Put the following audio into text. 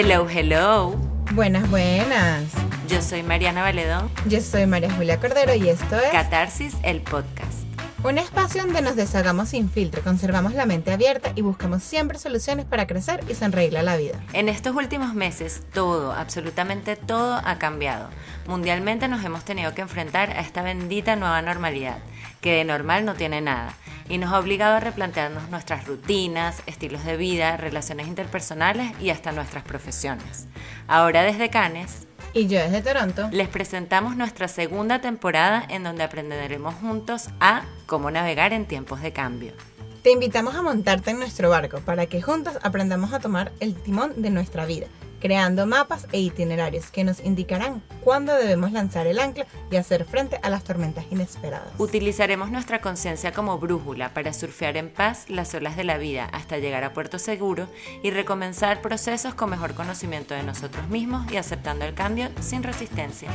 Hello, hello. Buenas, buenas. Yo soy Mariana Valedón. Yo soy María Julia Cordero y esto es Catarsis, el podcast. un espacio donde nos deshagamos sin filtro, conservamos la mente abierta y buscamos siempre soluciones para crecer y sonreírle a la vida. En estos últimos meses todo, absolutamente todo ha cambiado. Mundialmente nos hemos tenido que enfrentar a esta bendita nueva normalidad, que de normal no tiene nada, y nos ha obligado a replantearnos nuestras rutinas, estilos de vida, relaciones interpersonales y hasta nuestras profesiones. Ahora desde Cannes Y yo desde Toronto. les presentamos nuestra segunda temporada en donde aprenderemos juntos a cómo navegar en tiempos de cambio. Te invitamos a montarte en nuestro barco para que juntos aprendamos a tomar el timón de nuestra vida, creando mapas e itinerarios que nos indicarán cuándo debemos lanzar el ancla y hacer frente a las tormentas inesperadas. Utilizaremos nuestra conciencia como brújula para surfear en paz las olas de la vida hasta llegar a puerto seguro y recomenzar procesos con mejor conocimiento de nosotros mismos y aceptando el cambio sin resistencia.